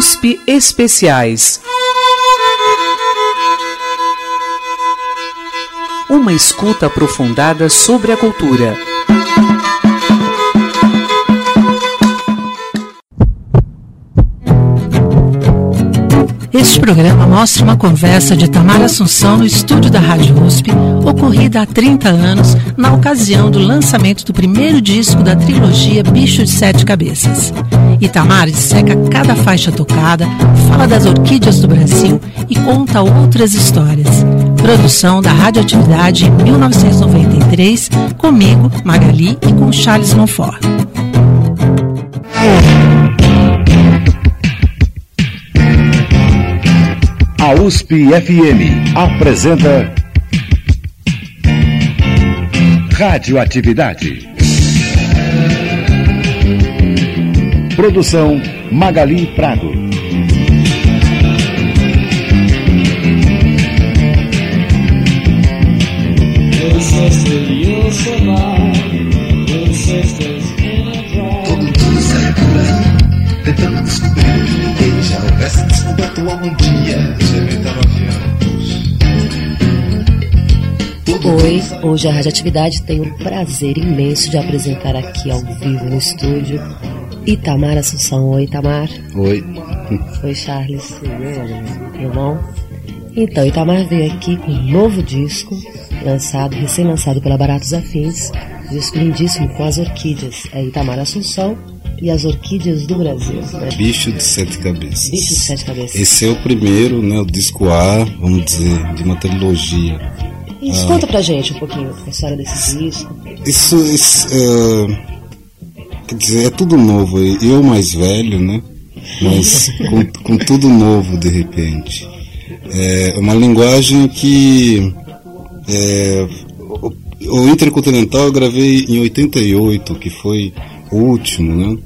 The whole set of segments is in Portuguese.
USP Especiais. Uma escuta aprofundada sobre a cultura. Este programa mostra uma conversa de Tamara Assunção no estúdio da Rádio USP, ocorrida há 30 anos, na ocasião do lançamento do primeiro disco da trilogia Bicho de Sete Cabeças. Itamar disseca cada faixa tocada, fala das orquídeas do Brasil e conta outras histórias. Produção da Radioatividade em 1993, comigo, Magali e com Charles Monfort. A USP FM apresenta Radioatividade. Produção Magali Prado. Oi, hoje a Radioatividade tem o prazer imenso de apresentar aqui ao vivo no estúdio Itamar Assunção. Oi, Itamar. Oi. Oi, Charles. Bom? Então, Itamar veio aqui com um novo disco, lançado, recém-lançado pela Baratos Afins, disco lindíssimo com as orquídeas. É Itamar Assunção e as orquídeas do Brasil. Né? Bicho de Sete Cabeças. Bicho de Sete Cabeças. Esse é o primeiro, né, o disco A, vamos dizer, de uma trilogia. Isso, conta pra gente um pouquinho a história desse disco. Isso, isso é, quer dizer, é tudo novo. Eu mais velho, né? Mas com, com tudo novo de repente. É uma linguagem que é, o, Intercontinental eu gravei em 88, que foi o último, né?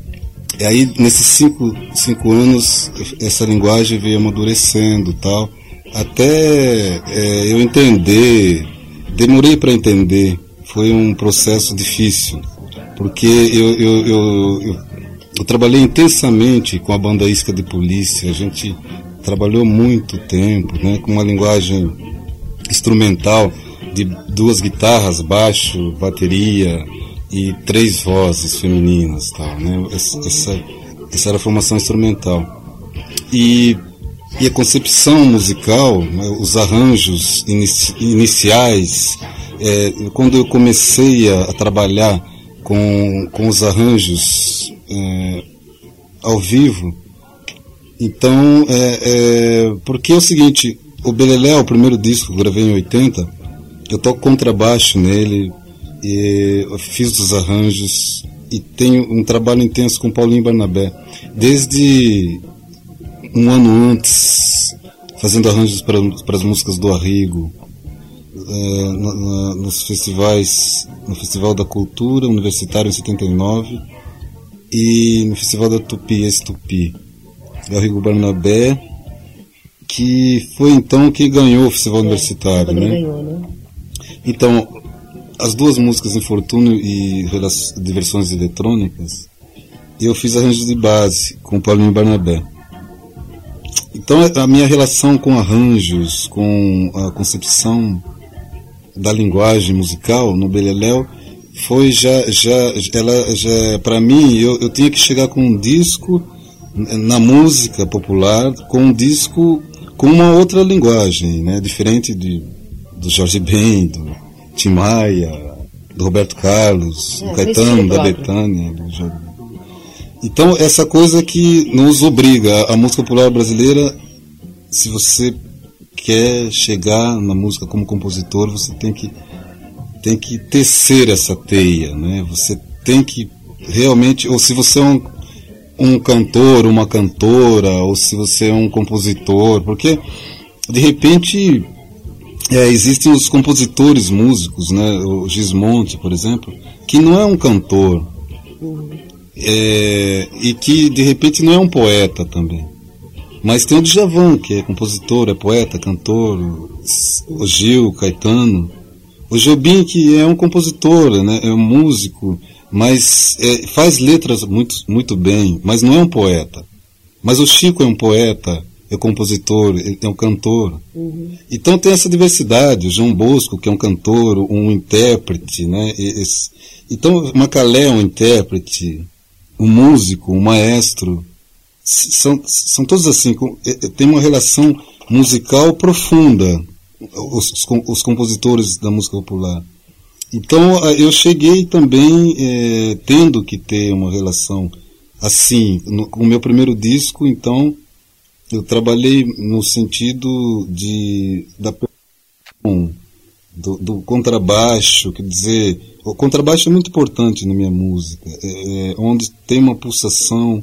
E aí, nesses cinco, cinco anos, essa linguagem veio amadurecendo tal, até é, eu entender, demorei para entender, foi um processo difícil, porque eu, eu, eu, eu, eu trabalhei intensamente com a banda Isca de Polícia, a gente trabalhou muito tempo, né, com uma linguagem instrumental de duas guitarras, baixo, bateria e três vozes femininas, tal, né? Essa, essa, era a formação instrumental. E, e a concepção musical, né, os arranjos inici, iniciais, é, quando eu comecei a, a, trabalhar com, com os arranjos é, ao vivo, então, é, é, porque é o seguinte, o Beleléu, o primeiro disco que eu gravei em 80, eu toco contrabaixo nele, e fiz os arranjos e tenho um trabalho intenso com Paulinho Barnabé. Desde um ano antes, fazendo arranjos para as músicas do Arrigo, é, na, na, nos festivais, no Festival da Cultura Universitário em 79 e no Festival da Tupi, esse Tupi. Garrigo Barnabé, que foi então que ganhou o Festival É, Universitário. Né? ganhou, né? Então, as duas músicas Infortúnio e Rela- de versões eletrônicas, eu fiz arranjos de base com o Paulinho Barnabé. Então, a minha relação com arranjos, com a concepção da linguagem musical no Beleléu foi já já ela já para mim eu, eu tinha que chegar com um disco na música popular com um disco com uma outra linguagem né diferente de do Jorge Ben do Tim Maia do Roberto Carlos É, do Caetano da. Betânia do Jorge então essa coisa que nos obriga a música popular brasileira se você quer chegar na música como compositor, você tem que tem que tecer essa teia, né? Você tem que realmente, ou se você é um, um cantor, uma cantora, ou se você é um compositor, porque de repente é, existem os compositores músicos, né? O Gismonte, por exemplo, que não é um cantor é, e que de repente não é um poeta também. Mas tem o Djavan, que é compositor, é poeta, cantor, o Gil, Caetano. O Jobim, que é um compositor, né, é um músico, mas é, faz letras muito, muito bem, mas não é um poeta. Mas o Chico é um poeta, é compositor, ele é um cantor. Uhum. Então tem essa diversidade. O João Bosco, que é um cantor, um intérprete, né? Esse, então Macalé é um intérprete, um músico, um maestro. São, são todos assim, com, tem uma relação musical profunda, os, os compositores da música popular. Então eu cheguei também é, tendo que ter uma relação assim, no, com o meu primeiro disco, então eu trabalhei no sentido de da do, do contrabaixo, quer dizer, o contrabaixo é muito importante na minha música, é, é, onde tem uma pulsação,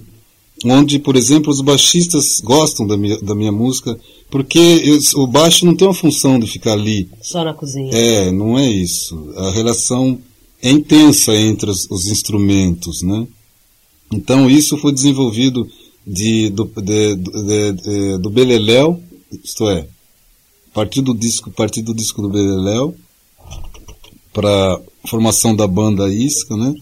onde, por exemplo, os baixistas gostam da minha, da minha música, porque eu, o baixo não tem uma função de ficar ali. Só na cozinha. É, não é isso. A relação é intensa entre os, os instrumentos, né? Então isso foi desenvolvido de, do, de, de, de, do Beleléu, isto é, a partir do disco, partir do disco do Beleléu, para formação da banda Isca, né?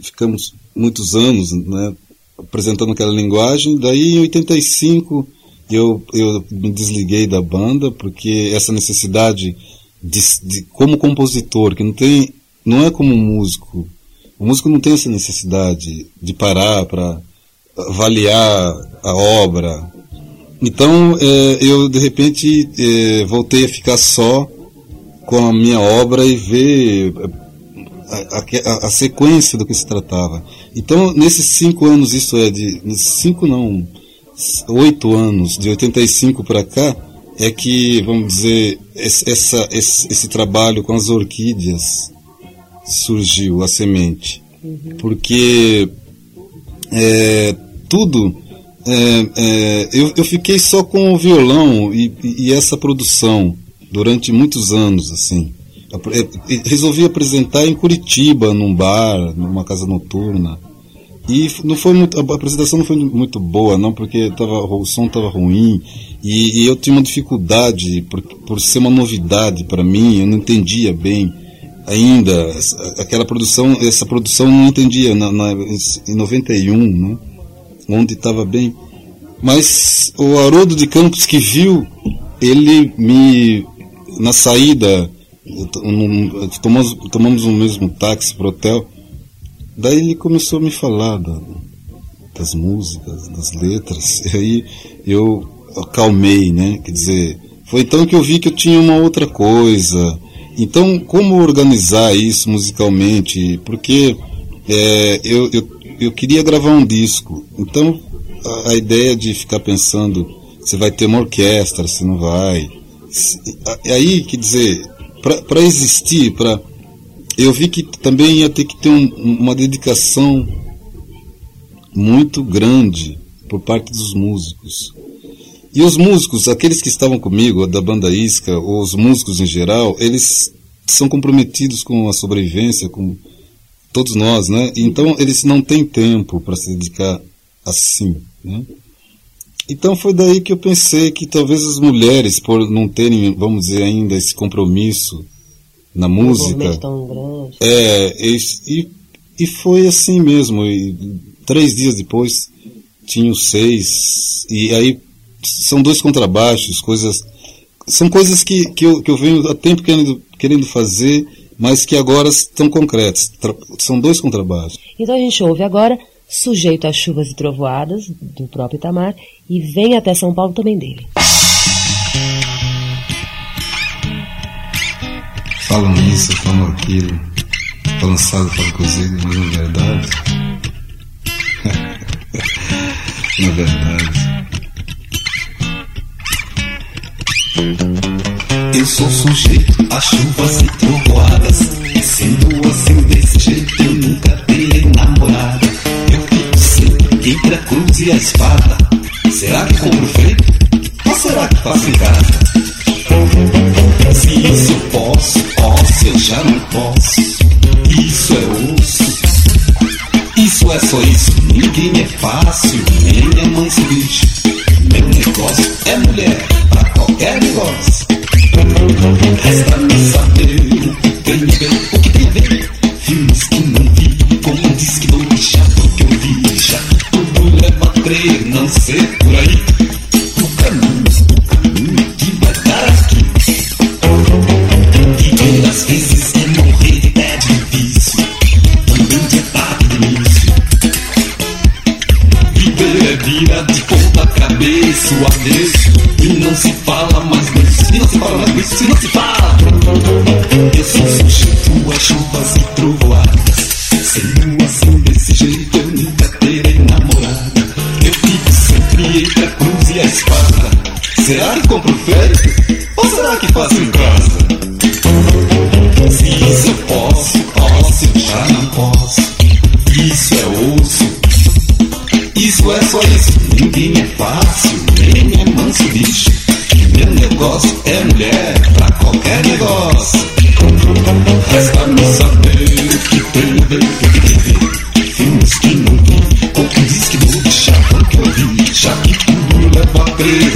Ficamos muitos anos, né, apresentando aquela linguagem. Daí em 85 eu, eu me desliguei da banda porque essa necessidade de, de como compositor, que não tem, não é como músico. O músico não tem essa necessidade de parar para avaliar a obra. Então é, eu de repente é, voltei a ficar só com a minha obra e ver a, a, a, sequência do que se tratava. Então nesses cinco anos, isso é de cinco não oito anos, de 85 para cá, é que, vamos dizer, esse, essa, esse, esse, trabalho com as orquídeas surgiu, a semente. Uhum. Porque é, tudo. É, é, eu, eu fiquei só com o violão e, e essa produção durante muitos anos, assim. É, resolvi apresentar em Curitiba, num bar, numa casa noturna. E não foi muito, a apresentação não foi muito boa, não, porque tava, o som estava ruim e, e, eu tinha uma dificuldade por, por ser uma novidade para mim, eu não entendia bem ainda aquela produção, essa produção não entendia na, na, em 91, né, onde estava bem. Mas o Haroldo de Campos que viu, ele me, na saída, tomamos, tomamos o mesmo táxi para o hotel, Daí ele começou a me falar da, das músicas, das letras, e aí eu acalmei, né? Quer dizer, foi então que eu vi que eu tinha uma outra coisa. Então, como organizar isso musicalmente? Porque é, eu, eu, eu queria gravar um disco. Então, a, a ideia de ficar pensando se vai ter uma orquestra, se não vai. Se, aí, quer dizer, para existir, para eu vi que também ia ter que ter um, uma dedicação muito grande por parte dos músicos. E os músicos, aqueles que estavam comigo, da banda Isca, ou os músicos em geral, eles são comprometidos com a sobrevivência, com todos nós, né? Então eles não têm tempo para se dedicar assim, né? Então foi daí que eu pensei que talvez as mulheres, por não terem, vamos dizer ainda, esse compromisso na música. Tão grande. É, e, e foi assim mesmo. E três dias depois tinha seis. E aí são dois contrabaixos, coisas. São coisas que, que, eu, que eu venho há tempo querendo, querendo fazer, mas que agora estão concretas. São dois contrabaixos. Então a gente ouve agora Sujeito a Chuvas e Trovoadas, do próprio Itamar, e Vem até São Paulo também dele. falam isso, falam aquilo, falam sado, falam cozido, mas na verdade. na verdade. Eu sou sujeito a chuvas e trovoadas. Sendo assim desse jeito, eu nunca terei namorada. A cruz e a espada. Será que compro feito? Ou será que faço em casa? Se isso eu posso, posso, eu já não posso. Isso é osso. Isso é só isso, ninguém é fácil, nem é manso bicho. Meu negócio é mulher, pra qualquer negócio. Resta-me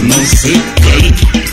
não sei bem.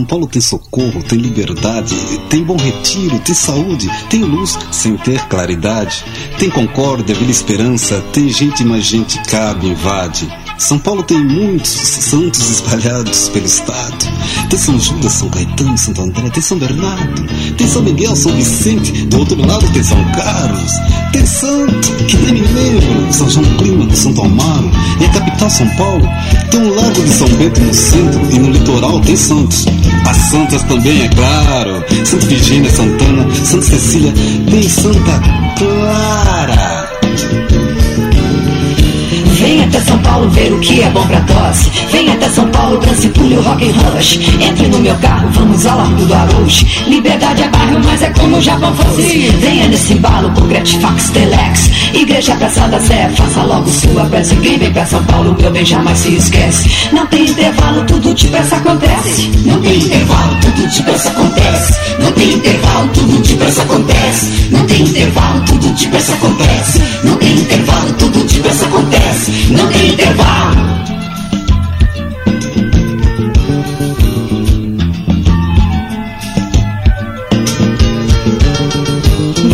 São Paulo tem socorro, tem liberdade, tem bom retiro, tem saúde, tem luz sem ter claridade, tem concórdia, vila esperança, tem gente, mas gente cabe, invade. São Paulo tem muitos santos espalhados pelo estado. Tem São Judas, São Caetano, Santo André, tem São Bernardo, tem São Miguel, São Vicente, do outro lado tem São Carlos, tem santo que nem me lembro, São João Clímaco, Santo Amaro, e a capital São Paulo tem um lago de São Bento no centro e no litoral tem santos. As santas também, é claro, Santa Virgínia, Santana, Santa Cecília, tem Santa Clara. Paulo ver o que é bom pra tosse. Vem até São Paulo, dance, pule o rock and rush. Entre no meu carro, vamos ao Largo do Aruz. Liberdade é bairro, mas é como o Japão fosse. Venha nesse embalo com Gratifax Telex. Igreja Praça da Sé, faça logo sua prece. Vem pra São Paulo, meu bem, jamais se esquece. Não tem intervalo, tudo depressa acontece. Não tem intervalo, tudo depressa acontece. Não tem intervalo, tudo depressa acontece. Não tem intervalo, tudo depressa acontece. Não tem intervalo, tudo depressa acontece. Não tem intervalo.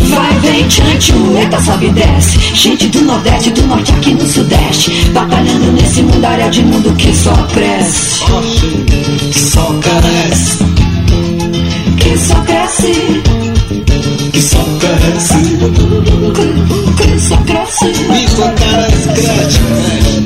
Vai, vem, chante, ueta, sobe e desce. Gente do Nordeste, do Norte aqui no Sudeste. Batalhando nesse mundaréu de mundo que só cresce. Que só carece, Que só cresce. Que só cresce. Que só carece, cresce,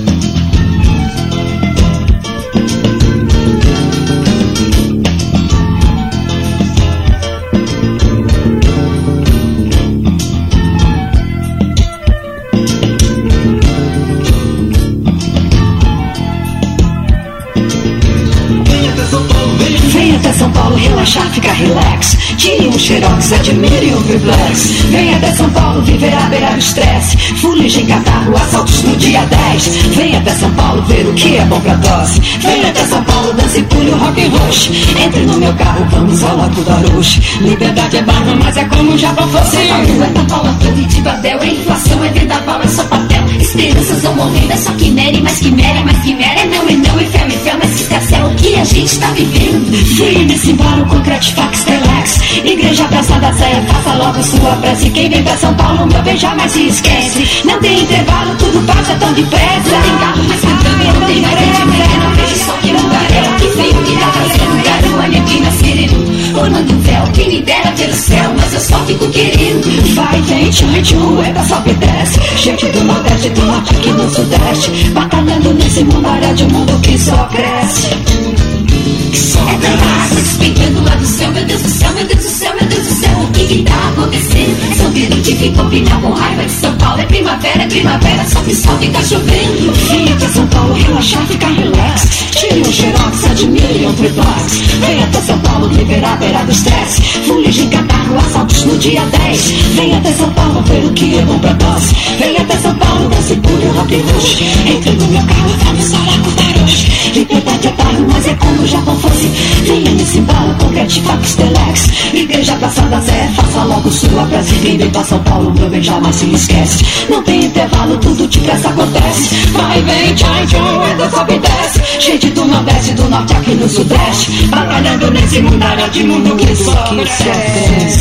xerox, admire um triplex. Vem até São Paulo viver à beira do estresse. Fuligem, catarro, assaltos no dia 10. Vem até São Paulo ver o que é bom pra tosse. Vem até São Paulo, dance e pule o rock and rush. Entre no meu carro, vamos ao Largo da Luz. Liberdade é barra, mas é como o Japão fosse. Não é São Paulo, tudo de Babel, é inflação, é vendaval, é só papel. Esperanças vão morrendo, é só quimera, mais quimera, mais quimera. É não, é não, é fé, é fé, mas que se é o que a gente tá vivendo. Vem nesse embalo com Gratifax Telex. Igreja Praça da Sé, faça logo sua prece. Quem vem pra São Paulo, meu bem, jamais se esquece. Não tem intervalo, tudo passa tão depressa. Não tem carro, mas cantando, não tem mais mulher, não vejo só que mundaréu. Que feio que tá trazendo, garoa, neblina, sereno. Orlando um véu, quem me dera ter o céu, mas eu só fico querendo. Vai, vem, chante, ueta, sobe e desce. Gente do Nordeste, do Norte aqui no Sudeste. Batalhando nesse mundaréu de um mundo que só cresce. É tanta água despeitando lá do céu, meu Deus do céu, meu Deus do céu, meu Deus do céu. O que tá acontecendo. São Virute fica opinião com raiva de São Paulo. É primavera, é primavera, só que só fica chovendo. Vem até São Paulo relaxar, ficar relax. Tire um xerox, admire um triplex. Vem até São Paulo liberar a beira do estresse. Fuligem catarro, assaltos no dia 10. Vem até São Paulo ver o que é bom pra nós. Vem até São Paulo, dance puro, rock and rush. Entre no meu carro, vamos falar com o Tarosh. Liberdade é bairro, mas é como o Japão fosse. Venha nesse embalo, concrete, fax, telex. Igreja, Praça da Zé, faça logo sua. Quem vem pra São Paulo, meu bem, jamais se esquece. Não tem intervalo, tudo depressa acontece. Vai, vem, tchai, tchau, ainda sobe e desce. Gente do Nordeste, do Norte, aqui no Sudeste. Batalhando nesse mundalhão de mundo que só cresce.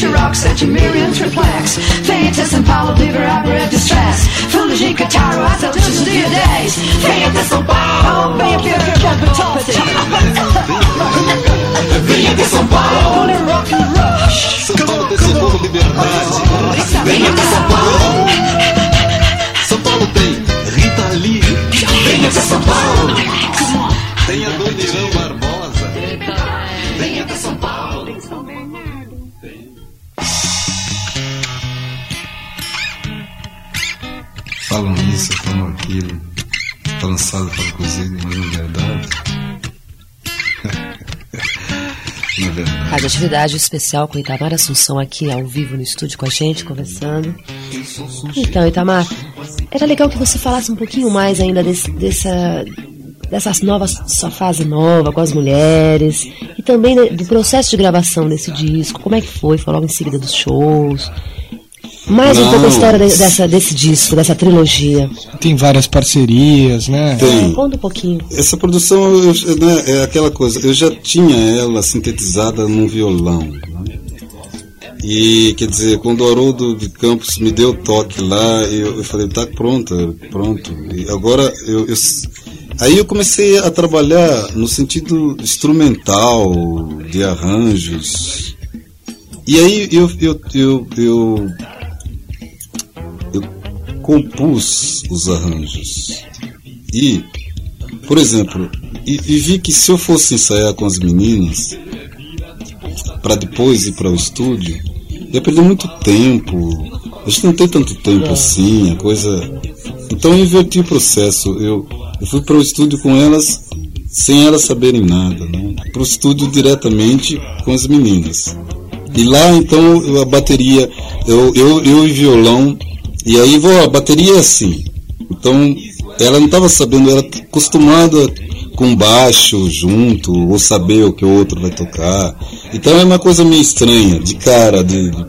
Tire um xerox, admire um triplex. Vem até São Paulo, livre a de stress. Fuligem, Cataro, assaltos no dia 10. Vem até São Paulo, vem até Capital Vem até São Paulo. Rock and rush. São Paulo tem socorro, liberdade. Vem até São Paulo, São Paulo tem Rita Lee. vem até São Paulo. Falam assado, falam cozido, mas na verdade. na verdade. Rádio Atividade especial com Itamar Assunção aqui ao vivo no estúdio com a gente, conversando. Então, Itamar, era legal que você falasse um pouquinho mais ainda desse, dessa, dessas novas, sua fase nova com as mulheres e também do processo de gravação desse disco. Como é que foi? Foi logo em seguida dos shows. Mais um Não. pouco a história de- dessa, desse disco, dessa trilogia. Tem várias parcerias, né? Tem. Conta um pouquinho. Essa produção eu- né, é aquela coisa, eu já tinha ela sintetizada num violão. né? E quer dizer, quando o Haroldo de Campos me deu o toque lá, eu, eu falei, tá pronta, pronto. E agora eu, eu- Aí eu comecei a trabalhar no sentido instrumental, de arranjos. E aí eu, eu, eu, eu, eu compus os arranjos. E, por exemplo, e, e vi que se eu fosse ensaiar com as meninas, para depois ir para o estúdio, ia perder muito tempo. A gente não tem tanto tempo assim, a coisa. Então eu inverti o processo. Eu, eu fui para o estúdio com elas sem elas saberem nada, né? Para o estúdio diretamente com as meninas. E lá então a bateria, eu, eu, eu e violão, e aí vou, a bateria é assim. Então ela não estava sabendo, ela acostumada com baixo junto, ou saber o que o outro vai tocar. Então é uma coisa meio estranha, de cara, de, de,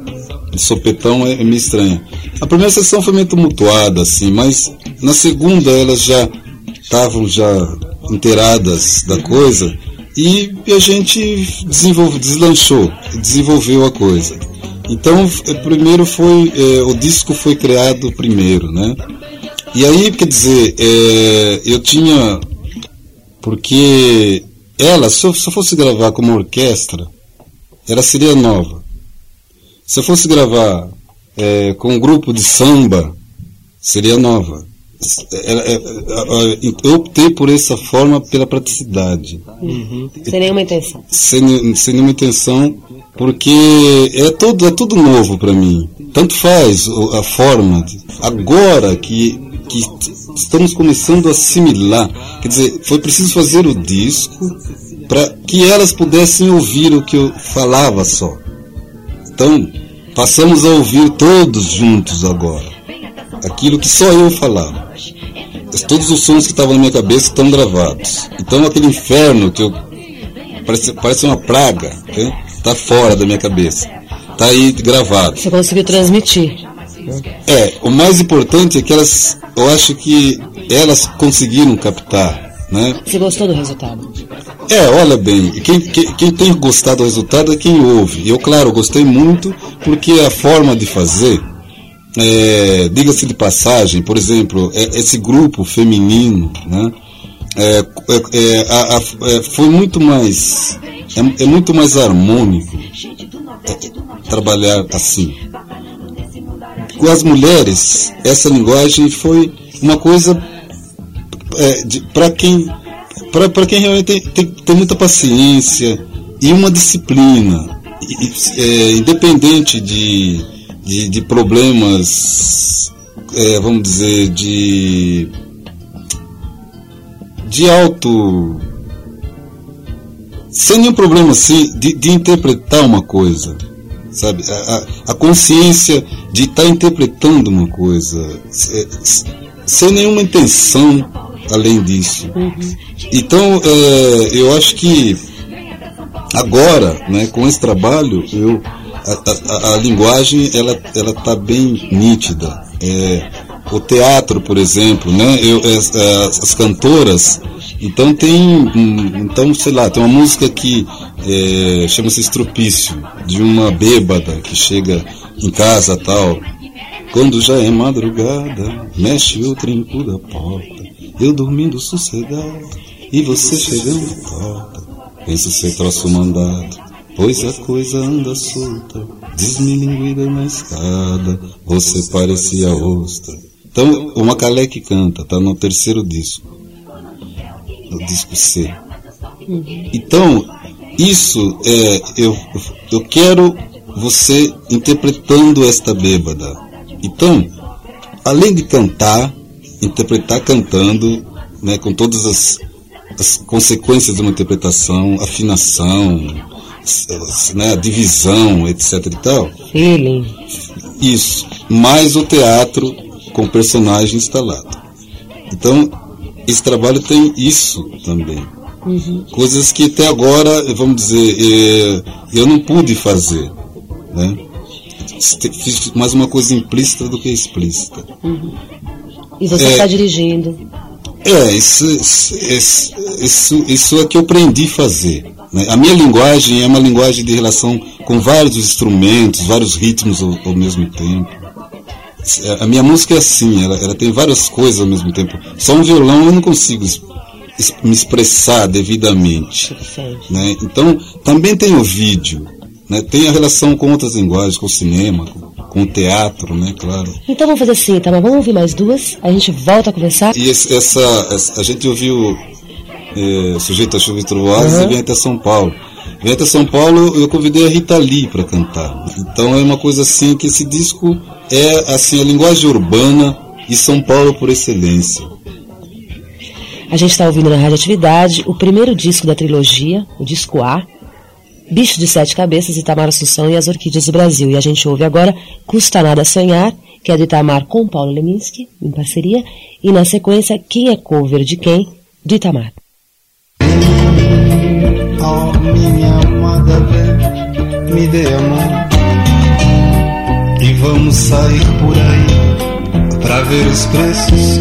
de sopetão é, é meio estranha. A primeira sessão foi meio tumultuada, assim, mas na segunda elas já estavam já inteiradas da coisa e a gente desenvolve, deslanchou, desenvolveu a coisa. Então, f- primeiro foi, eh, o disco foi criado primeiro, né? E aí, quer dizer, eh, eu tinha, porque ela, se eu, se eu fosse gravar como orquestra, ela seria nova. Se eu fosse gravar eh, com um grupo de samba, seria nova. É- é- é- Eu optei por essa forma pela praticidade Sem nenhuma intenção. sem, sem nenhuma intenção, porque é tudo, é tudo novo para mim. Tanto faz a forma. agora que, que estamos começando a assimilar, quer dizer, foi preciso fazer o disco para que elas pudessem ouvir o que eu falava só. Então, passamos a ouvir todos juntos agora. Aquilo que só eu falava. Todos os sons que estavam na minha cabeça estão gravados. Então aquele inferno que eu parece, parece uma praga, está fora da minha cabeça. Está aí gravado. Você conseguiu transmitir. É, o mais importante é que elas, eu acho que elas conseguiram captar, né? Você gostou do resultado? É, olha bem, quem, quem, quem tem gostado do resultado é quem ouve. Eu, claro, gostei muito porque a forma de fazer, é, diga-se de passagem, por exemplo, é- esse grupo feminino, né? é, é, é, a- a- é, foi muito mais, é, é muito mais harmônico trabalhar assim. Com as mulheres, essa linguagem foi uma coisa é, para quem para quem realmente tem, tem, tem, muita paciência e uma disciplina, é, independente de, de, de problemas, é, vamos dizer, de, de alto. Sem nenhum problema assim de, de interpretar uma coisa, sabe? A, a consciência de estar tá interpretando uma coisa, é, sem nenhuma intenção além disso. Uhum. Então, é, eu acho que agora, né, com esse trabalho, eu, a, a, a linguagem ela ela está bem nítida. É, o teatro, por exemplo, né, eu, as, as cantoras, então tem, então sei lá, tem uma música que é, chama-se Estropício, de uma bêbada que chega em casa tal. Quando já é madrugada, mexe o trinco da porta. Eu dormindo sossegado e você chegando à porta. Penso ser troço mandado, pois a coisa anda solta. Desmilinguida na escada, você parecia ostra. Então, o Macalé que canta, tá no terceiro disco, no disco C. Então, isso é, eu, eu quero você interpretando esta bêbada. Então, além de cantar, interpretar cantando, né, com todas as, as consequências de uma interpretação, afinação, né, divisão, etc e tal. Feeling. Isso. Mais o teatro com personagem instalado. Então, esse trabalho tem isso também. Uhum. Coisas que até agora, vamos dizer, eh, eu não pude fazer. Né? Fiz mais uma coisa implícita do que explícita. Uhum. E você está é, dirigindo. É, isso, isso, isso, isso é que eu aprendi a fazer. Né? A minha linguagem é uma linguagem de relação com vários instrumentos, vários ritmos ao, ao mesmo tempo. A minha música é assim, ela, ela, tem várias coisas ao mesmo tempo. Só um violão eu não consigo me expressar devidamente. Né? Então, também tem o vídeo, né? tem a relação com outras linguagens, com o cinema, com, com o teatro, né, claro. Então vamos fazer assim, tá? Mas vamos ouvir mais duas, a gente volta a conversar. E esse, essa, essa, a gente ouviu é, Sujeito a Chuva e Trovoadas uhum. e vem até São Paulo. Até São Paulo, eu convidei a Rita Lee para cantar. Então é uma coisa assim que esse disco é assim a linguagem urbana e São Paulo por excelência. A gente está ouvindo na Radioatividade o primeiro disco da trilogia, o disco A, Bicho de Sete Cabeças, Itamar Assunção e as Orquídeas do Brasil. E a gente ouve agora Custa Nada Sonhar, que é do Itamar com Paulo Leminski, em parceria, e na sequência Quem é Cover de Quem, do Itamar. Oh, minha amada, vem, me dê a mão e vamos sair por aí pra ver os preços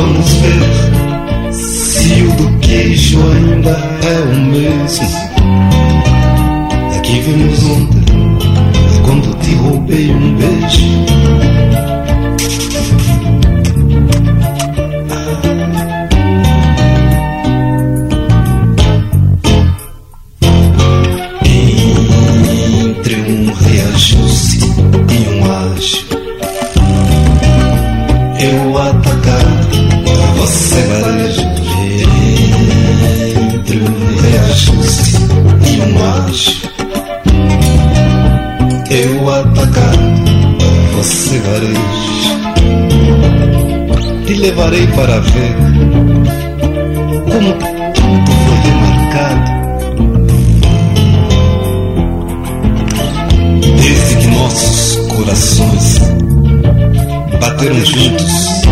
Vamos ver se o do queijo ainda é o mesmo. É que vimos ontem, quando te roubei um beijo. Levarei para ver como tudo foi demarcado. Desde que nossos corações bateram juntos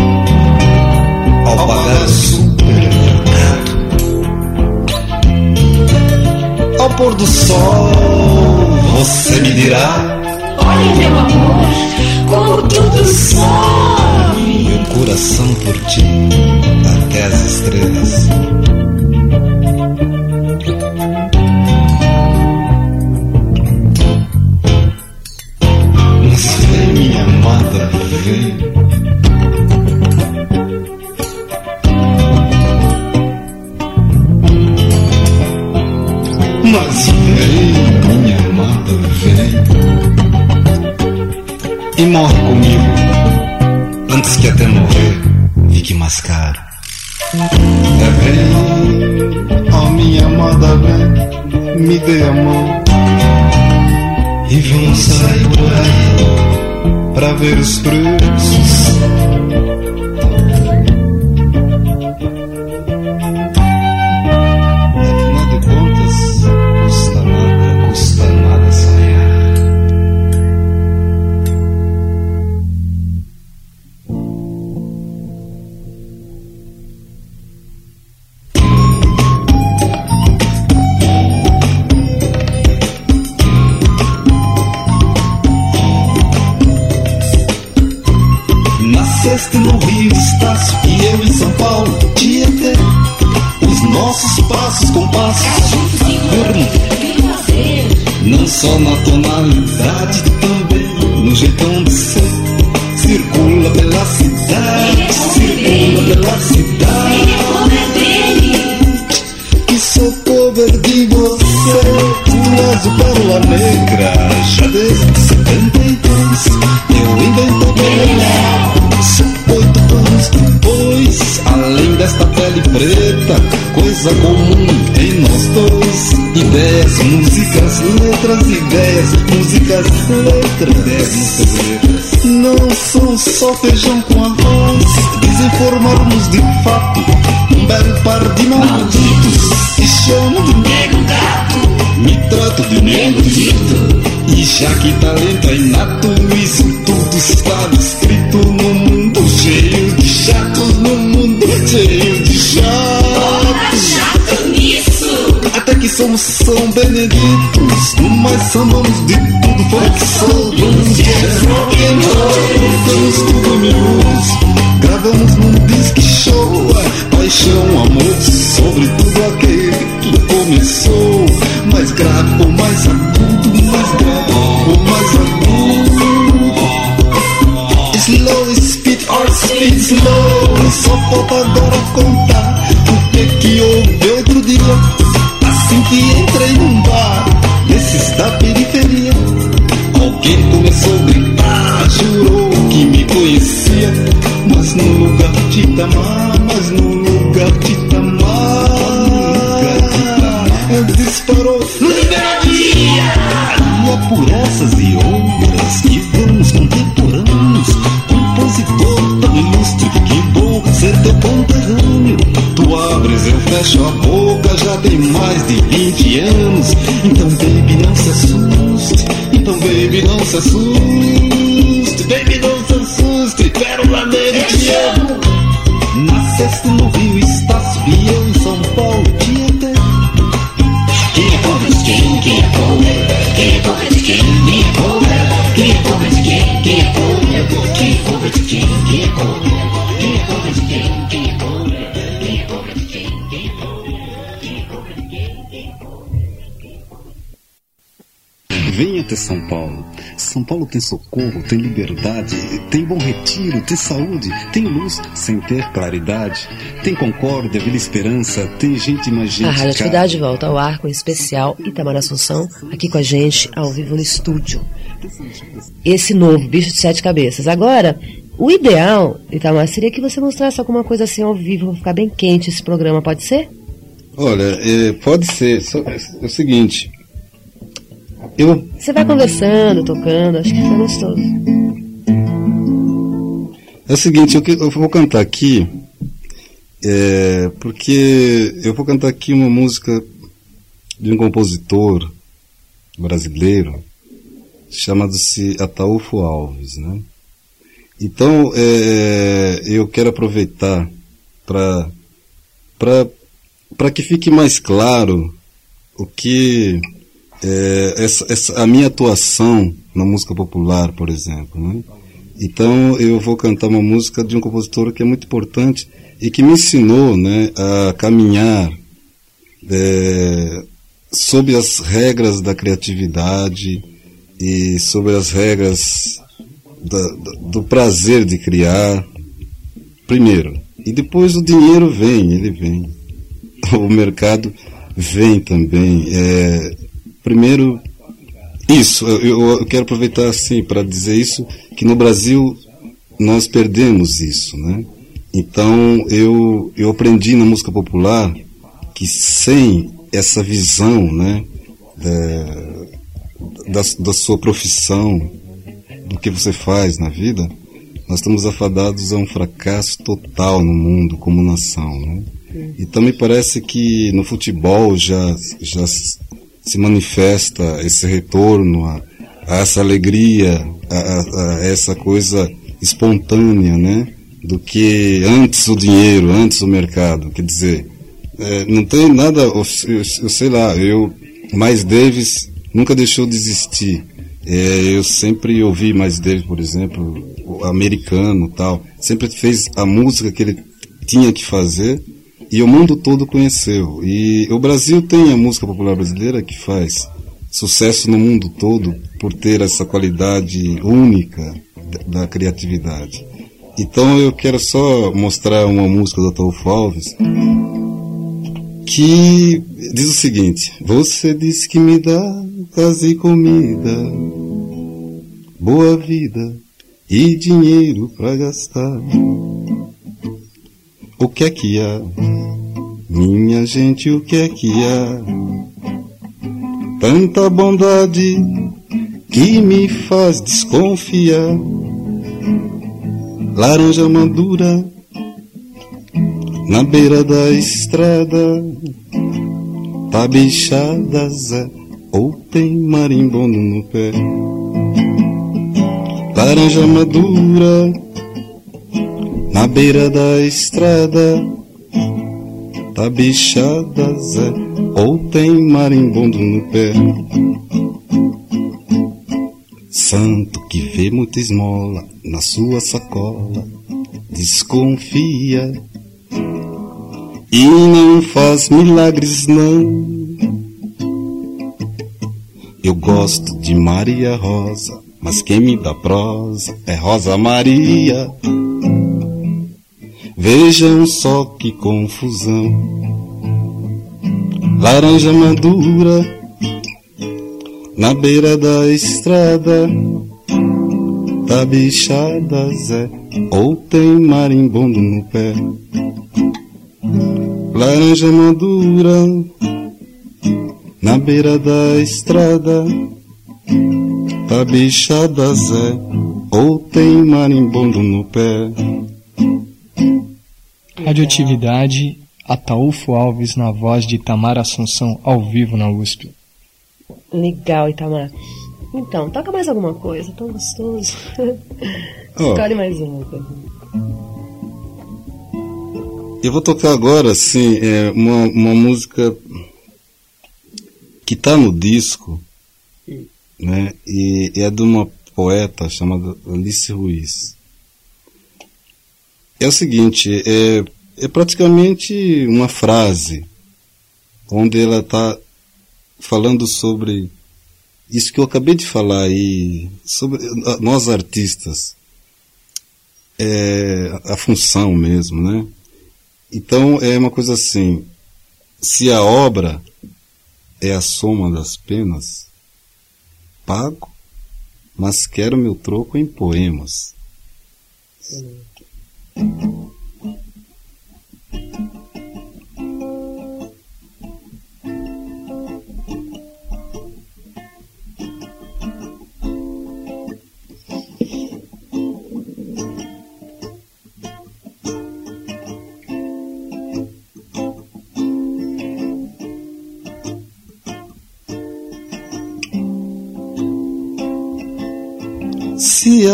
ao pagar o supermercado. Ao pôr do sol, você me dirá: Olha, meu amor, como tudo sobe coração por ti até as estrelas. Mas vem, minha amada, vem. Me dê a mão. E vamos sair por aí pra ver os preços. Passos, compassos, não só na tonalidade, também no jeitão de ser. Circula pela cidade, circula pela cidade. Ideias, músicas, letras. Não são só feijão com arroz, desinformarmos de fato um belo par de malditos. Se chamo de nego gato, me trato de nego dito. E já que talento é inato, isso tudo está escrito no mundo cheio de chatos, no mundo cheio de chatos. Somos São Beneditos, mas amamos de tudo, folk, soul, blues, jazz, rock and roll. Tudo gravamos num disque show, paixão, amor, sobre tudo aquele que começou. Mais grave ou mais agudo, mais grave ou mais agudo. Slow speed or speed slow. Só falta agora contar o que que houve outro dia. Que entrei num bar, desses da periferia. Alguém começou a gritar, jurou que me conhecia. Mas no lugar de Itamar, mas no lugar de Itamar, disparou no dia. E é por essas e outras fecho a boca, já tem mais de 20 anos. Então, baby, não se assuste. Então, baby, não se assuste. Baby, não se assuste. Pérola negra, te amo. Nasceste no Rio Estácio e em São Paulo, Tietê. Quem é pobre de quem? Quem é pobre? Quem é pobre de quem? Quem é pobre? Quem é pobre de quem? Quem é pobre? Quem é pobre de quem? Quem é pobre? Venha até São Paulo. São Paulo tem socorro, tem liberdade, tem bom retiro, tem saúde, tem luz sem ter claridade, tem concórdia, Vila Esperança, tem gente mais gente. A Rádio. Atividade volta ao ar com o especial Itamar Assunção, aqui com a gente, ao vivo no estúdio. Esse novo Bicho de Sete Cabeças. Agora, o ideal, Itamar, seria que você mostrasse alguma coisa assim ao vivo, pra ficar bem quente esse programa, pode ser? Olha, é, pode ser. Só- é, é o seguinte. Eu, Você vai conversando, tocando, acho que fica gostoso. é o seguinte, eu, eu vou cantar aqui, é, porque eu vou cantar aqui uma música de um compositor brasileiro chamado-se Ataúfo Alves, né? Então, é, eu quero aproveitar para que fique mais claro o que é, essa, essa- a minha atuação na música popular, por exemplo. Né? Então eu vou cantar uma música de um compositor que é muito importante e que me ensinou né, a caminhar é, sob as regras da criatividade e sobre as regras da- da- do prazer de criar, primeiro. E depois o dinheiro vem, ele vem. O mercado vem também. É, primeiro, Isso, eu, eu quero aproveitar assim para dizer isso, que no Brasil nós perdemos isso, né? Então eu, eu aprendi na música popular que sem essa visão, né, da, da, da sua profissão, do que você faz na vida, nós estamos afadados a um fracasso total no mundo como nação, né? Então me parece que no futebol já, já se manifesta esse retorno a, a essa alegria, a, a, essa coisa espontânea, né? Do que antes o dinheiro, antes o mercado. Quer dizer, é, não tem nada, eu, eu, sei lá, eu, mais Davis nunca deixou de existir. É, eu sempre ouvi mais Davis, por exemplo, o americano tal, sempre fez a música que ele tinha que fazer e o mundo todo conheceu. E o Brasil tem a música popular brasileira que faz sucesso no mundo todo por ter essa qualidade única da criatividade. Então eu quero só mostrar uma música do Ataúfo Alves que diz o seguinte: Você disse que me dá casa e comida, boa vida e dinheiro para gastar. O que é que há? Minha gente, o que é que há? Tanta bondade que me faz desconfiar. Laranja madura na beira da estrada, tá bichada Zé, ou tem marimbondo no pé. Laranja madura na beira da estrada, tá bichada Zé, ou tem marimbondo no pé. Santo que vê muita esmola na sua sacola, desconfia e não faz milagres não. Eu gosto de Maria Rosa, mas quem me dá prosa é Rosa Maria. Vejam só que confusão. Laranja madura na beira da estrada. Tá bichada, Zé, ou tem marimbondo no pé. Laranja madura na beira da estrada. Tá bichada, Zé, ou tem marimbondo no pé. Radioatividade, Ataúfo Alves na voz de Itamar Assunção ao vivo na USP. Legal, Itamar. Então, toca mais alguma coisa, tão gostoso. Oh. Escolhe mais uma. Eu vou tocar agora, assim, é, uma, uma música que está no disco, né? E, e é de uma poeta chamada Alice Ruiz. É o seguinte, é, é praticamente uma frase onde ela está falando sobre isso que eu acabei de falar aí, sobre nós artistas, é, a função mesmo, né? Então é uma coisa assim, se a obra é a soma das penas, pago, mas quero meu troco em poemas. Se Thank you.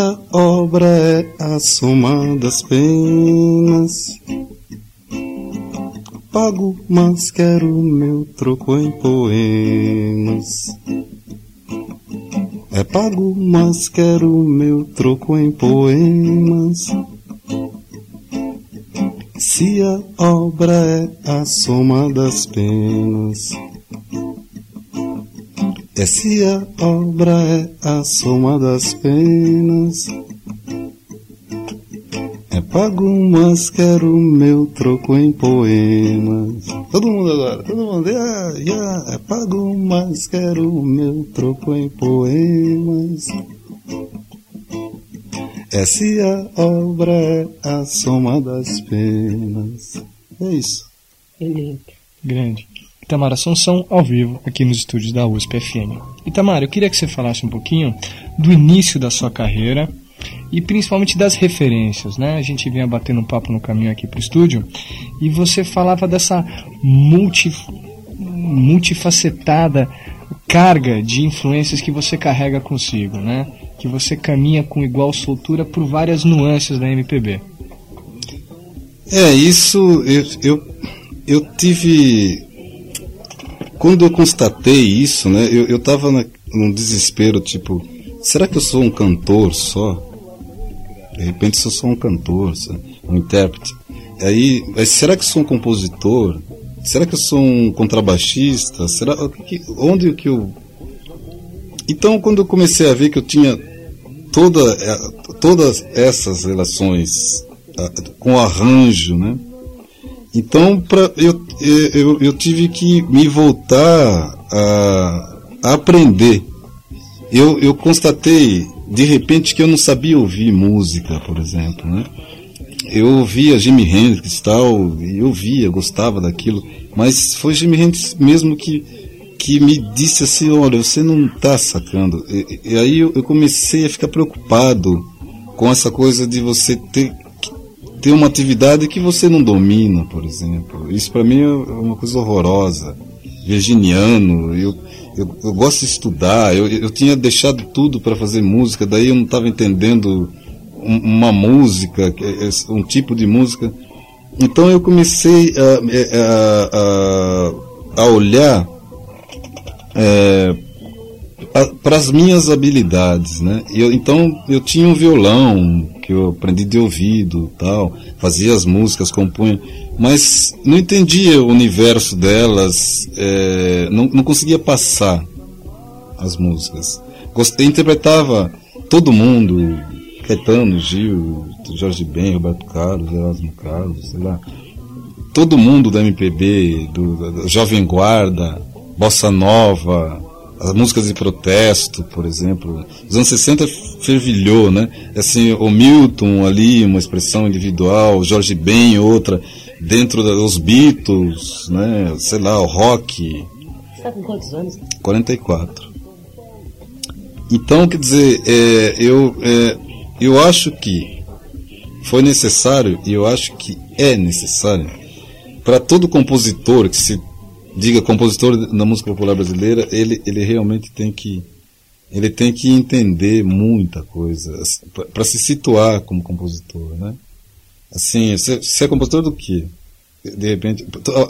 A obra é a soma das penas, pago, mas quero meu troco em poemas. É pago, mas quero meu troco em poemas. Se a obra é a soma das penas, é se a obra é a soma das penas. É pago, mas quero meu troco em poemas. Todo mundo agora, todo mundo. Yeah, yeah. Pago, mas quero meu troco em poemas. Essa a obra é a soma das penas. É isso. Grande. Itamar Assunção, ao vivo, aqui nos estúdios da USP FM. Itamar, eu queria que você falasse um pouquinho do início da sua carreira e principalmente das referências, né? A gente vinha batendo um papo no caminho aqui para o estúdio e você falava dessa multi, multifacetada carga de influências que você carrega consigo, né? Que você caminha com igual soltura por várias nuances da MPB. É, isso eu, eu, eu tive. Quando eu constatei isso, né, eu, eu tava na, num desespero, tipo, será que eu sou um cantor só? De repente sou um cantor, um intérprete. Aí, será que sou um compositor? Será que eu sou um contrabaixista? Será que, onde que eu Então, quando eu comecei a ver que eu tinha toda, é, todas essas relações com arranjo, né? Então, pra, eu, eu, eu tive que me voltar a, a aprender. Eu, eu constatei de repente que eu não sabia ouvir música, por exemplo, né? Eu ouvia Jimi Hendrix tal, e eu via, gostava daquilo, mas foi Jimi Hendrix mesmo que que me disse assim, olha, você não está sacando. E, e aí eu, eu, comecei a ficar preocupado com essa coisa de você ter ter uma atividade que você não domina, por exemplo. Isso para mim é uma coisa horrorosa. Virginiano, eu eu, eu gosto de estudar, eu, eu tinha deixado tudo para fazer música, daí eu não estava entendendo um, uma música, é, um tipo de música. Então eu comecei a, a, a, a olhar é, para as minhas habilidades, né? Eu, então eu tinha um violão que eu aprendi de ouvido, tal, fazia as músicas, compunha, mas não entendia o universo delas, é, não, não conseguia passar as músicas. Gostei, interpretava todo mundo, Caetano, Gil, Jorge Ben, Roberto Carlos, Erasmo Carlos, sei lá, todo mundo da MPB, do, Jovem Guarda, Bossa Nova, as músicas de protesto, por exemplo. Os anos 60 fervilhou, né? Assim, o Milton ali, uma expressão individual, Jorge Ben, outra, dentro dos Beatles, né? Sei lá, o rock. Você está com quantos anos? 44. Então, quer dizer, é, eu, é, eu acho que foi necessário, e eu acho que é necessário, para todo compositor que se diga compositor da música popular brasileira, ele, ele realmente tem que ele tem que entender muita coisa para se situar como compositor, né? Assim, você, é compositor do quê? De repente,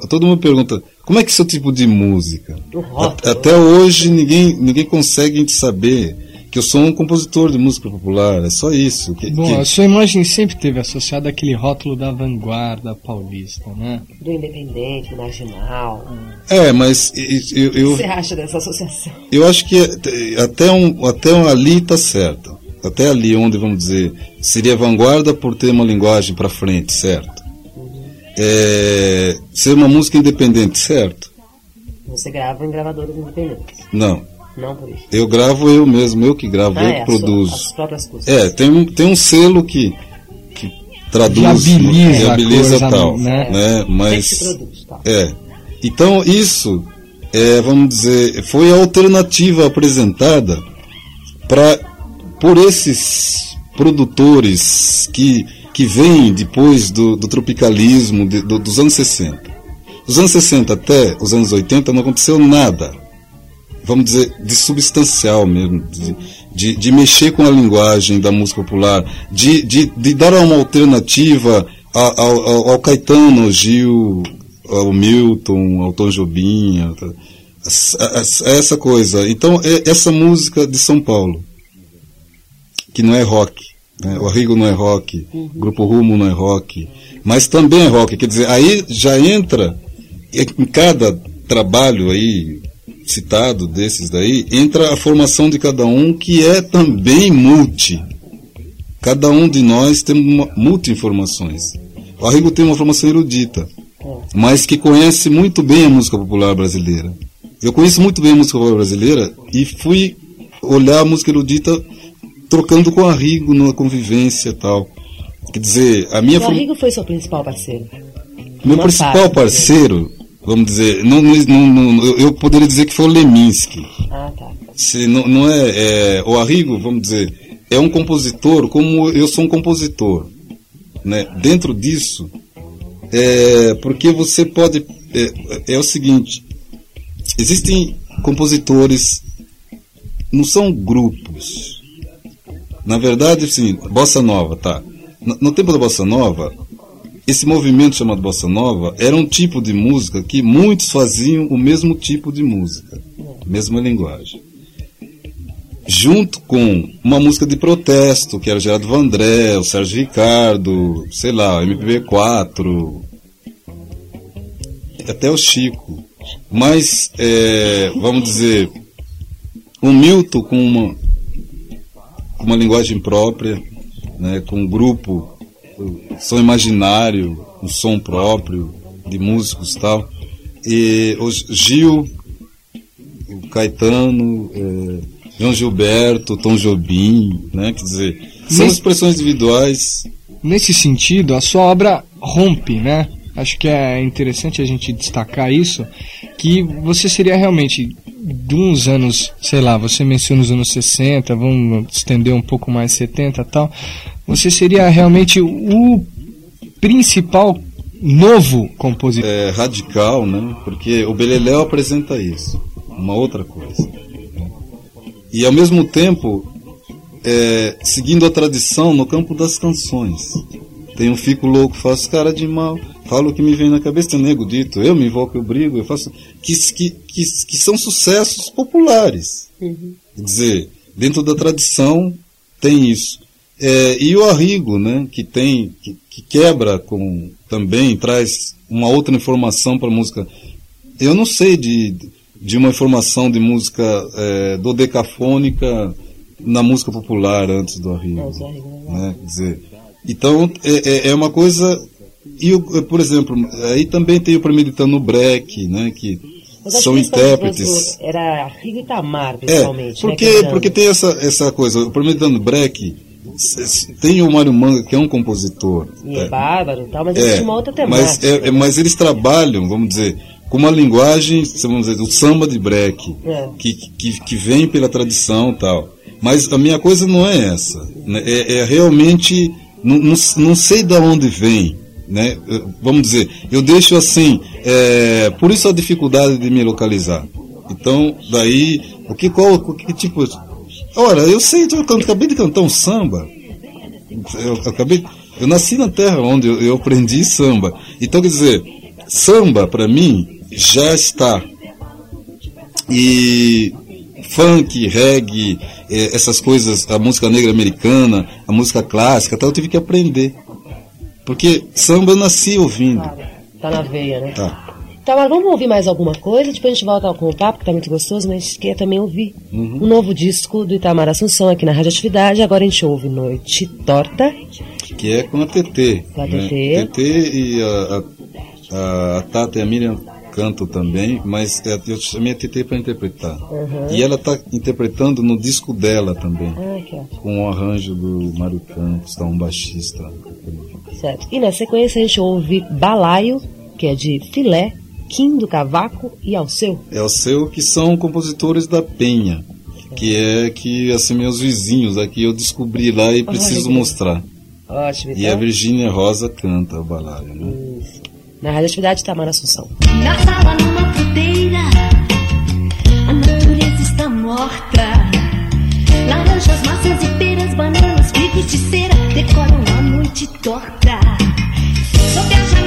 todo mundo pergunta, como é que é o seu tipo de música? Até hoje ninguém ninguém consegue saber que eu sou um compositor de música popular, é só isso. Que, Bom, que... a sua imagem sempre teve associada àquele rótulo da vanguarda paulista, né? Do independente, do marginal. É, mas eu, eu, o que você acha dessa associação? Eu acho que até, um, até um ali está certo. Até ali, onde vamos dizer, seria vanguarda por ter uma linguagem para frente, certo? Uhum. É, ser uma música independente, certo? Você grava em gravadoras independentes? Não. Não por isso. Eu gravo eu mesmo, eu que gravo, ah, eu é, que produzo. Sua, as próprias coisas. É, tem um, tem um selo que, que traduz, viabiliza, viabiliza tal, né? né? Mas produz, tá. é. Então isso é, vamos dizer, foi a alternativa apresentada para por esses produtores que que vêm depois do, do tropicalismo de, do, dos anos 60. Dos anos 60 até os anos 80 não aconteceu nada vamos dizer, de substancial mesmo, de, de, de, mexer com a linguagem da música popular, de, de, de dar uma alternativa ao, ao, ao, Caetano, ao Gil, ao Milton, ao Tom Jobim, essa coisa. Então, é essa música de São Paulo, que não é rock, né? o Arrigo não é rock, o Grupo Rumo não é rock, mas também é rock, quer dizer, aí já entra em cada trabalho aí citado desses daí, entra a formação de cada um, que é também multi. cada um de nós tem uma, muitas informações. O Arrigo tem uma formação erudita, mas que conhece muito bem a música popular brasileira. Eu conheço muito bem a música popular brasileira e fui olhar a música erudita trocando com o Arrigo numa convivência e tal. Quer dizer, a minha. O Arrigo foi seu principal parceiro? Meu Uma principal parte, parceiro, vamos dizer, não, não, não- eu- poderia dizer que foi o Leminski. Ah, tá. Se não, não é, é, o Arrigo, vamos dizer, é um compositor como eu sou um compositor, né? Dentro disso, é, porque você pode é, é o seguinte, existem compositores, não são grupos. Na verdade, assim, bossa nova, tá? No, no tempo da bossa nova, esse movimento chamado bossa nova era um tipo de música que muitos faziam o mesmo tipo de música, mesma linguagem junto com uma música de protesto, que era Gerardo Vandré, o Sérgio Ricardo, sei lá, o MPB4, até o Chico. Mas, é, vamos dizer, o Milton com uma, uma linguagem própria, né, com um grupo, som imaginário, um som próprio de músicos e tal. E o Gil, o Caetano, é, João Gilberto, Tom Jobim, né? Quer dizer, são Nesse- expressões individuais. Nesse sentido, a sua obra rompe, né? Acho que é interessante a gente destacar isso, que você seria realmente de uns anos, sei lá, você menciona os anos 60, vamos estender um pouco mais 70 e tal, você seria realmente o principal novo compositor. É, radical, né? Porque o Beleléu apresenta isso, uma outra coisa. E ao mesmo tempo, é, seguindo a tradição no campo das canções. Tem um fico louco, faço cara de mal, falo o que me vem na cabeça, tem um nego dito, eu me invoco, eu brigo, eu faço. Que, que, que, que são sucessos populares. Quer dizer, dentro da tradição tem isso. É, e o Arrigo, né, que tem, que, que quebra com, também traz uma outra informação para a música. Eu não sei de, de uma informação de música é, dodecafônica na música popular antes do Arrigo. Né? Quer dizer, então é, é- é uma coisa. E, o- por exemplo, aí também tem o Premeditando Breck, né, que Mas são intérpretes. Era Rigo Itamar, É, principalmente. porque, né, porque tem essa, essa coisa, o Premeditando Breck, tem o Mário Manga, que é um compositor. E é, é, bárbaro tal, mas é, uma outra mas, temática. é- é- mas eles trabalham, vamos dizer, com uma linguagem, vamos dizer, do samba de break, É. que, que, que vem pela tradição e tal. Mas a minha coisa não é essa. né? É, é realmente, não, não, não sei de onde vem. Né? Vamos dizer, eu deixo assim, é, por isso a dificuldade de me localizar. Então, daí, o que, qual, que tipo. Ora, eu sei, eu acabei de cantar um samba. Eu, acabei, eu nasci na terra onde eu, eu aprendi samba. Então, quer dizer, samba, para mim, já está. E funk, reggae, eh, essas coisas, a música negra americana, a música clássica, tal, eu tive que aprender. Porque samba eu nasci ouvindo. Tá na veia, né? Tá. Tá, mas vamos ouvir mais alguma coisa? Depois a gente volta com o papo, que tá muito gostoso, mas quer também ouvir Uhum. um novo disco do Itamar Assunção aqui na Rádio Atividade. Agora a gente ouve Noite Torta. Que é com a TT. Com a né? TT. TT e a, a, a Tata e a Miriam cantam também, mas é, eu chamei a TT para interpretar. Uhum. E ela está interpretando no disco dela também. Ótimo. Com o arranjo do Mário Campos, tá, um baixista. Certo. E na sequência a gente ouve Balaio, que é de Filé, Kim do Cavaco e Alceu. É o seu que são compositores da Penha, que é que assim meus vizinhos aqui eu descobri lá e preciso mostrar. Ótimo, então. E a Virgínia Rosa canta o balaio, né? Na Rádio Atividade Itamar Assunção. Na sala, numa fruteira, a natureza está morta. Laranjas, maçãs e peras, bananas, figos de cera decoram a noite torta. Sob a janela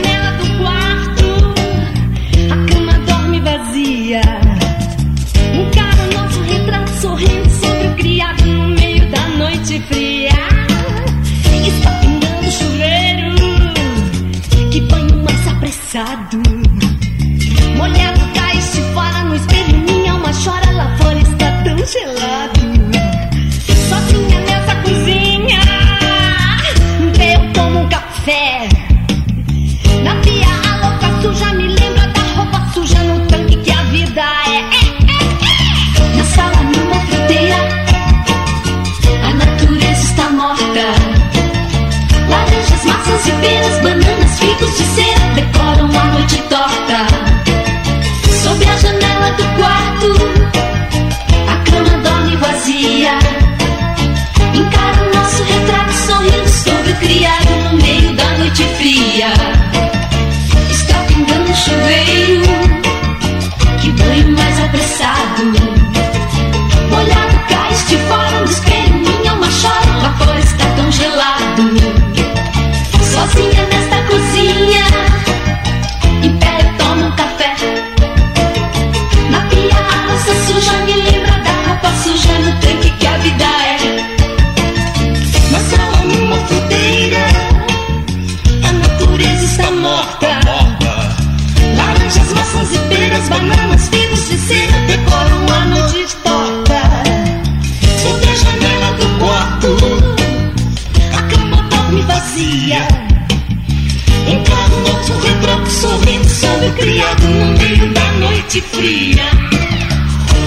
noite fria.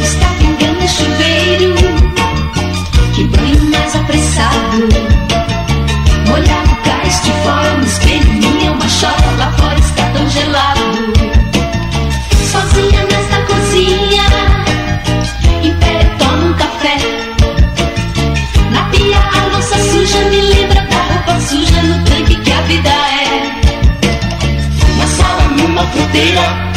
Está pingando chuveiro, que banho mais apressado. Molhado cais de fora no espelho, minha uma chora lá fora está tão gelado. Sozinha nesta cozinha, em pé tomo um café. Na pia a louça suja me lembra da roupa suja no tanque que a vida é. Na sala numa fruteira,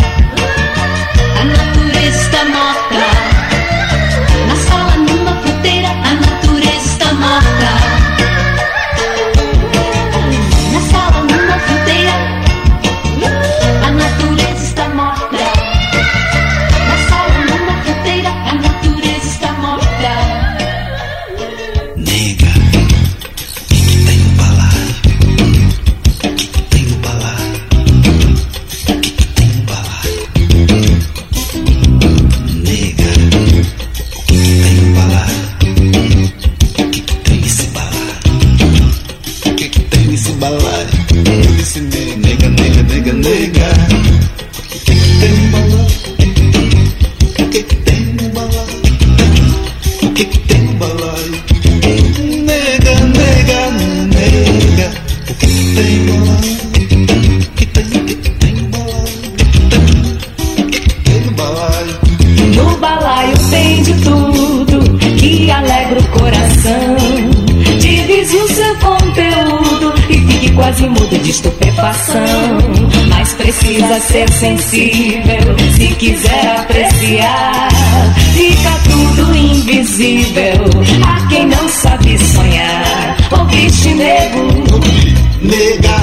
quase mudo de estupefação. Mas precisa ser sensível se quiser apreciar. Fica tudo invisível a quem não sabe sonhar. O bicho nego. Nega,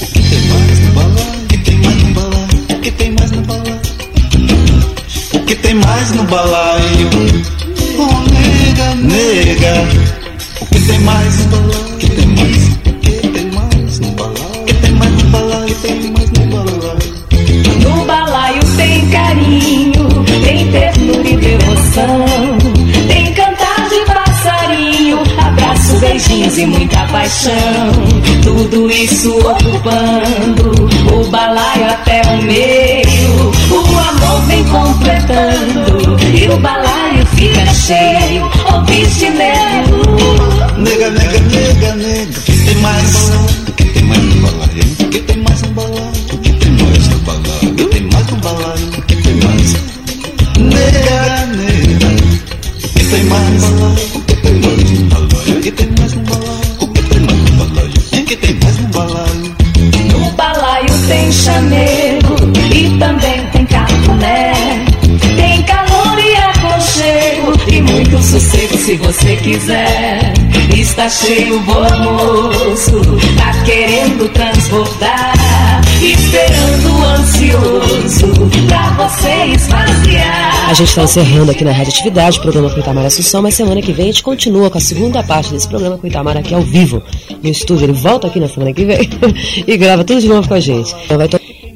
o que tem mais no balaio? O que tem mais no balaio? O que tem mais no balaio? O que tem mais no balaio? Oh, nega, nega, o que tem mais no balaio? Paixão. Tudo isso ocupando o balaio até o meio. O amor vem completando e o balaio fica cheio. Ouviste, nego? Nega, nega, nega, nega, tem mais muito sossego se você quiser. Está cheio o almoço, tá querendo transbordar. Esperando ansioso pra você esvaziar. A gente está encerrando aqui na Rádio Atividade o programa com Itamar Assunção, mas semana que vem a gente continua com a segunda parte desse programa com Itamar aqui ao vivo no estúdio. Ele volta aqui na semana que vem e grava tudo de novo com a gente. Então vai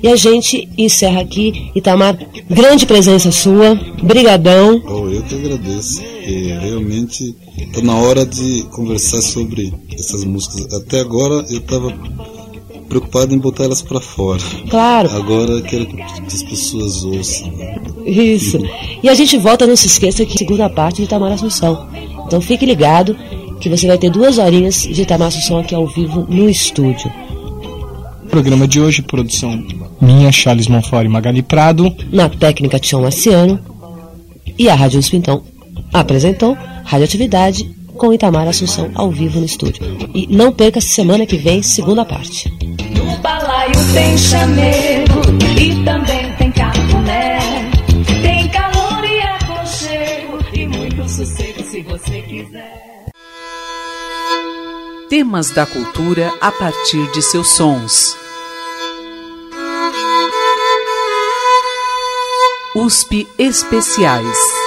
E a gente encerra aqui. Itamar, grande presença sua, brigadão. Oh, eu que agradeço. E realmente está na hora de conversar sobre essas músicas. Até agora eu estava preocupado em botar elas para fora. Claro. Agora quero que as pessoas ouçam. Isso. E a gente volta, não se esqueça que segunda parte de Itamar Assunção. Então fique ligado que você vai ter duas horinhas de Itamar Assunção aqui ao vivo no estúdio. Programa de hoje, produção minha, Charles Monfort e Magali Prado. Na técnica Tião Marciano. E a Rádio USP, então, apresentou Radioatividade com Itamar Assunção ao vivo no estúdio. E não perca semana que vem, segunda parte. No balaio tem chamego e também tem cafuné. Tem calor e aconchego e muito sossego se você quiser. Temas da cultura a partir de seus sons. USP Especiais.